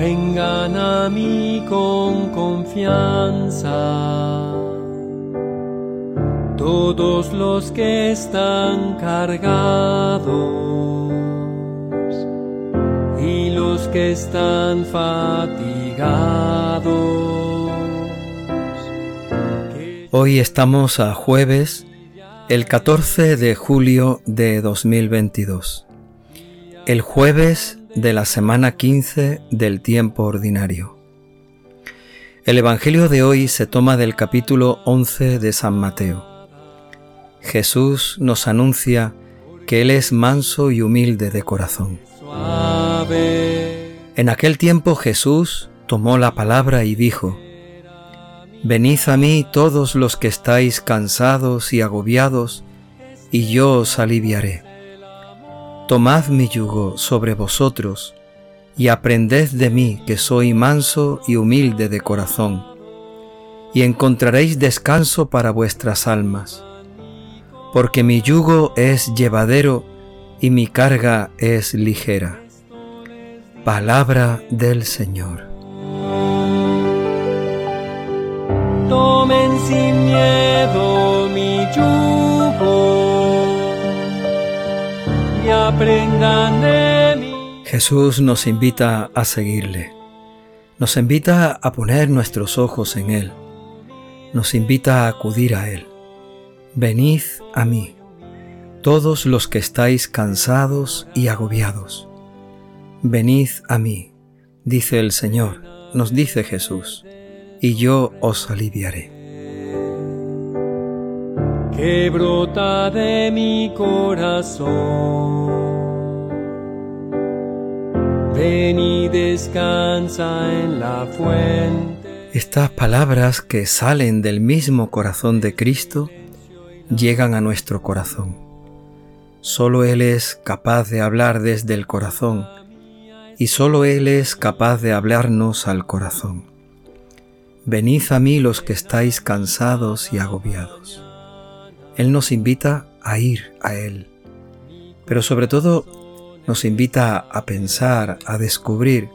vengan a mí con confianza. Todos los que están cargados y los que están fatigados. Hoy estamos a jueves, el 14 de julio de 2022, el jueves de la semana 15 del tiempo ordinario. El Evangelio de hoy se toma del capítulo 11 de San Mateo. Jesús nos anuncia que Él es manso y humilde de corazón. En aquel tiempo Jesús tomó la palabra y dijo, Venid a mí todos los que estáis cansados y agobiados, y yo os aliviaré. Tomad mi yugo sobre vosotros, y aprended de mí que soy manso y humilde de corazón, y encontraréis descanso para vuestras almas, porque mi yugo es llevadero y mi carga es ligera. Palabra del Señor. tomen sin miedo mi yugo aprendan de mí. Jesús nos invita a seguirle, nos invita a poner nuestros ojos en Él, nos invita a acudir a Él. Venid a mí, todos los que estáis cansados y agobiados. Venid a mí, dice el Señor, nos dice Jesús y yo os aliviaré. Que brota de mi corazón. Ven y descansa en la fuente. Estas palabras que salen del mismo corazón de Cristo llegan a nuestro corazón. Solo Él es capaz de hablar desde el corazón y solo Él es capaz de hablarnos al corazón. Venid a mí los que estáis cansados y agobiados. Él nos invita a ir a Él, pero sobre todo nos invita a pensar, a descubrir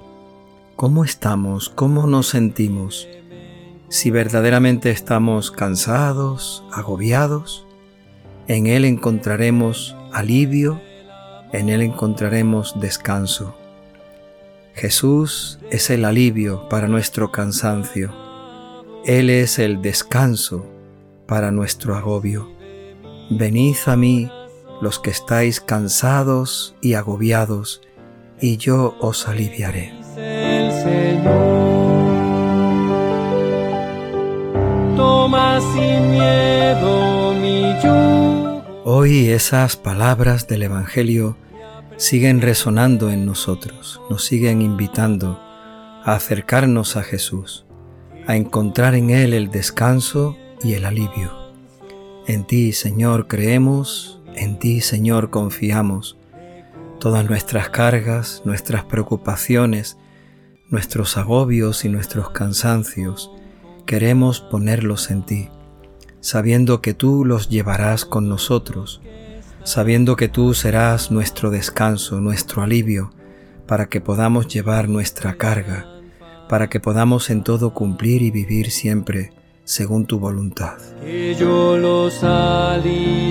cómo estamos, cómo nos sentimos, si verdaderamente estamos cansados, agobiados. En Él encontraremos alivio, en Él encontraremos descanso. Jesús es el alivio para nuestro cansancio él es el descanso para nuestro agobio. Venid a mí los que estáis cansados y agobiados, y yo os aliviaré. Toma sin miedo mi Hoy esas palabras del Evangelio siguen resonando en nosotros, nos siguen invitando a acercarnos a Jesús a encontrar en Él el descanso y el alivio. En ti, Señor, creemos, en ti, Señor, confiamos. Todas nuestras cargas, nuestras preocupaciones, nuestros agobios y nuestros cansancios, queremos ponerlos en ti, sabiendo que tú los llevarás con nosotros, sabiendo que tú serás nuestro descanso, nuestro alivio, para que podamos llevar nuestra carga para que podamos en todo cumplir y vivir siempre según tu voluntad. Que yo los aliviaré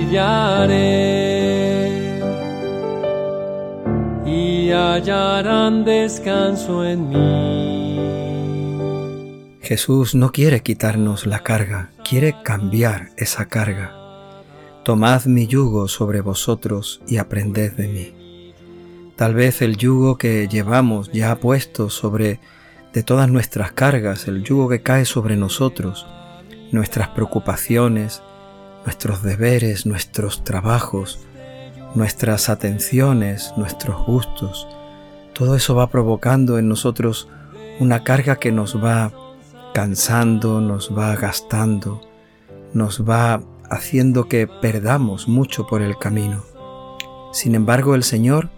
y hallarán descanso en mí. Jesús no quiere quitarnos la carga, quiere cambiar esa carga. Tomad mi yugo sobre vosotros y aprended de mí. Tal vez el yugo que llevamos ya puesto sobre de todas nuestras cargas, el yugo que cae sobre nosotros, nuestras preocupaciones, nuestros deberes, nuestros trabajos, nuestras atenciones, nuestros gustos. Todo eso va provocando en nosotros una carga que nos va cansando, nos va gastando, nos va haciendo que perdamos mucho por el camino. Sin embargo, el Señor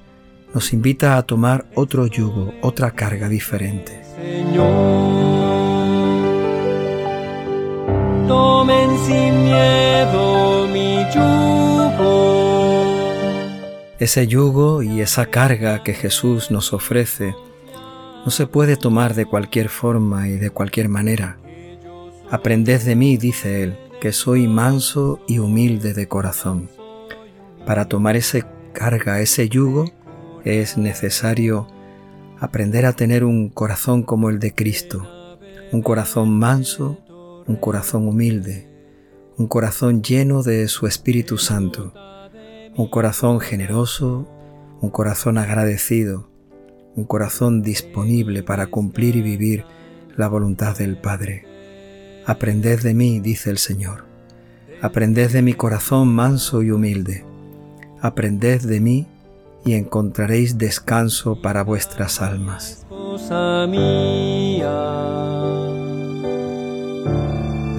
nos invita a tomar otro yugo, otra carga diferente. Señor. Sin miedo mi yugo. Ese yugo y esa carga que Jesús nos ofrece no se puede tomar de cualquier forma y de cualquier manera. Aprended de mí, dice él, que soy manso y humilde de corazón. Para tomar ese carga, ese yugo, es necesario aprender a tener un corazón como el de Cristo, un corazón manso, un corazón humilde, un corazón lleno de su Espíritu Santo, un corazón generoso, un corazón agradecido, un corazón disponible para cumplir y vivir la voluntad del Padre. Aprended de mí, dice el Señor. Aprended de mi corazón manso y humilde. Aprended de mí y encontraréis descanso para vuestras almas.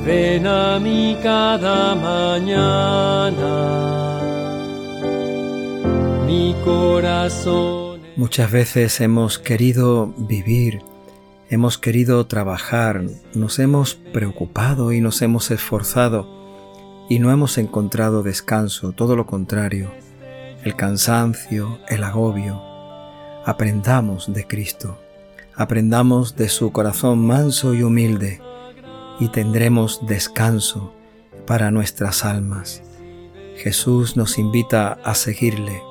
Ven a mí cada mañana, mi corazón. Muchas veces hemos querido vivir, hemos querido trabajar, nos hemos preocupado y nos hemos esforzado y no hemos encontrado descanso, todo lo contrario, el cansancio, el agobio. Aprendamos de Cristo, aprendamos de su corazón manso y humilde y tendremos descanso para nuestras almas. Jesús nos invita a seguirle,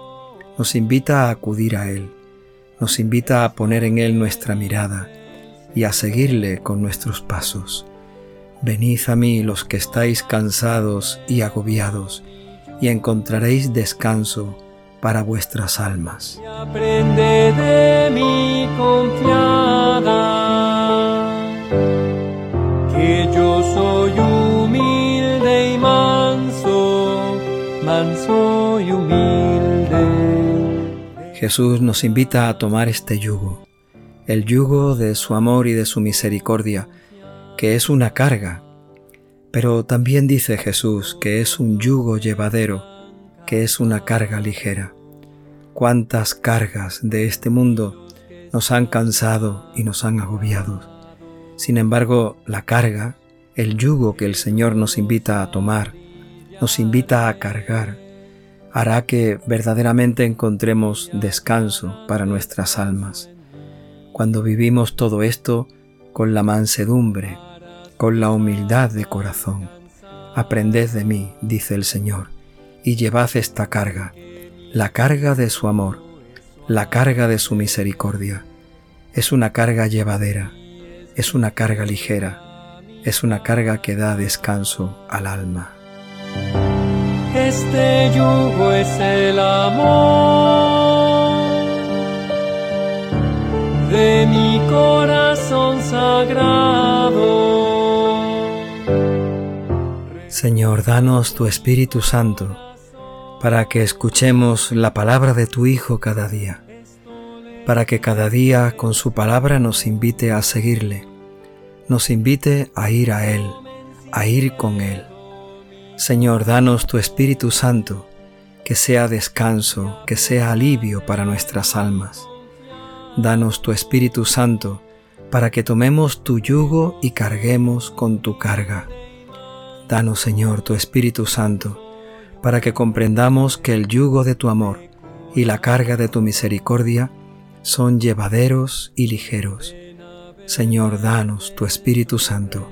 nos invita a acudir a Él nos invita a poner en Él nuestra mirada y a seguirle con nuestros pasos. Venid a mí los que estáis cansados y agobiados, y encontraréis descanso para vuestras almas. aprende de confiada, Jesús nos invita a tomar este yugo, el yugo de su amor y de su misericordia, que es una carga, pero también dice Jesús que es un yugo llevadero, que es una carga ligera. Cuántas cargas de este mundo nos han cansado y nos han agobiado. Sin embargo, la carga, el yugo que el Señor nos invita a tomar, nos invita a cargar, hará que verdaderamente encontremos descanso para nuestras almas. Cuando vivimos todo esto con la mansedumbre, con la humildad de corazón. Aprended de mí, dice el Señor, y llevad esta carga, la carga de su amor, la carga de su misericordia. Es una carga llevadera, es una carga ligera, es una carga que da descanso al alma. Este yugo es el amor de mi corazón sagrado. Señor, danos tu Espíritu Santo para que escuchemos la palabra de tu Hijo cada día, para que cada día con su palabra nos invite a seguirle, nos invite a ir a Él, a ir con Él. Señor, danos tu Espíritu Santo, que sea descanso, que sea alivio para nuestras almas. Danos tu Espíritu Santo, para que tomemos tu yugo y carguemos con tu carga. Danos, Señor, tu Espíritu Santo, para que comprendamos que el yugo de tu amor y la carga de tu misericordia son llevaderos y ligeros. Señor, danos tu Espíritu Santo,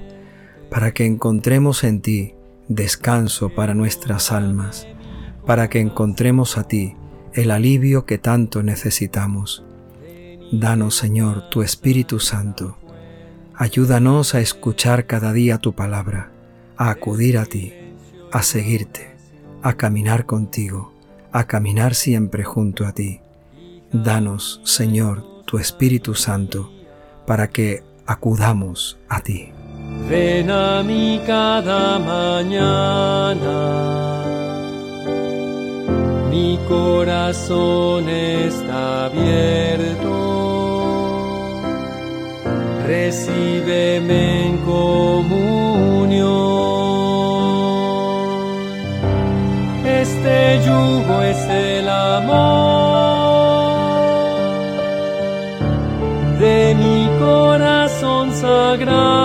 para que encontremos en ti descanso para nuestras almas, para que encontremos a ti el alivio que tanto necesitamos. Danos, Señor, tu Espíritu Santo. Ayúdanos a escuchar cada día tu palabra, a acudir a ti, a seguirte, a caminar contigo, a caminar siempre junto a ti. Danos, Señor, tu Espíritu Santo, para que acudamos a ti. Ven a mí cada mañana. Mi corazón está abierto. Recíbeme en comunión. Este yugo es el amor de mi corazón sagrado.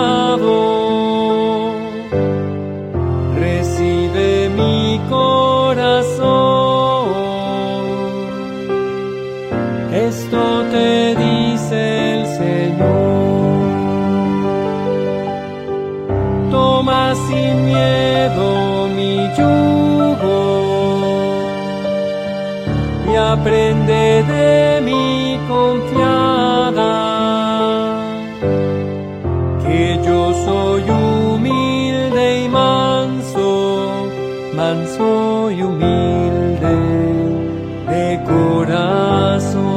toma sin miedo mi yugo y aprende de mi confiada que yo soy humilde y manso, manso y humilde de corazón.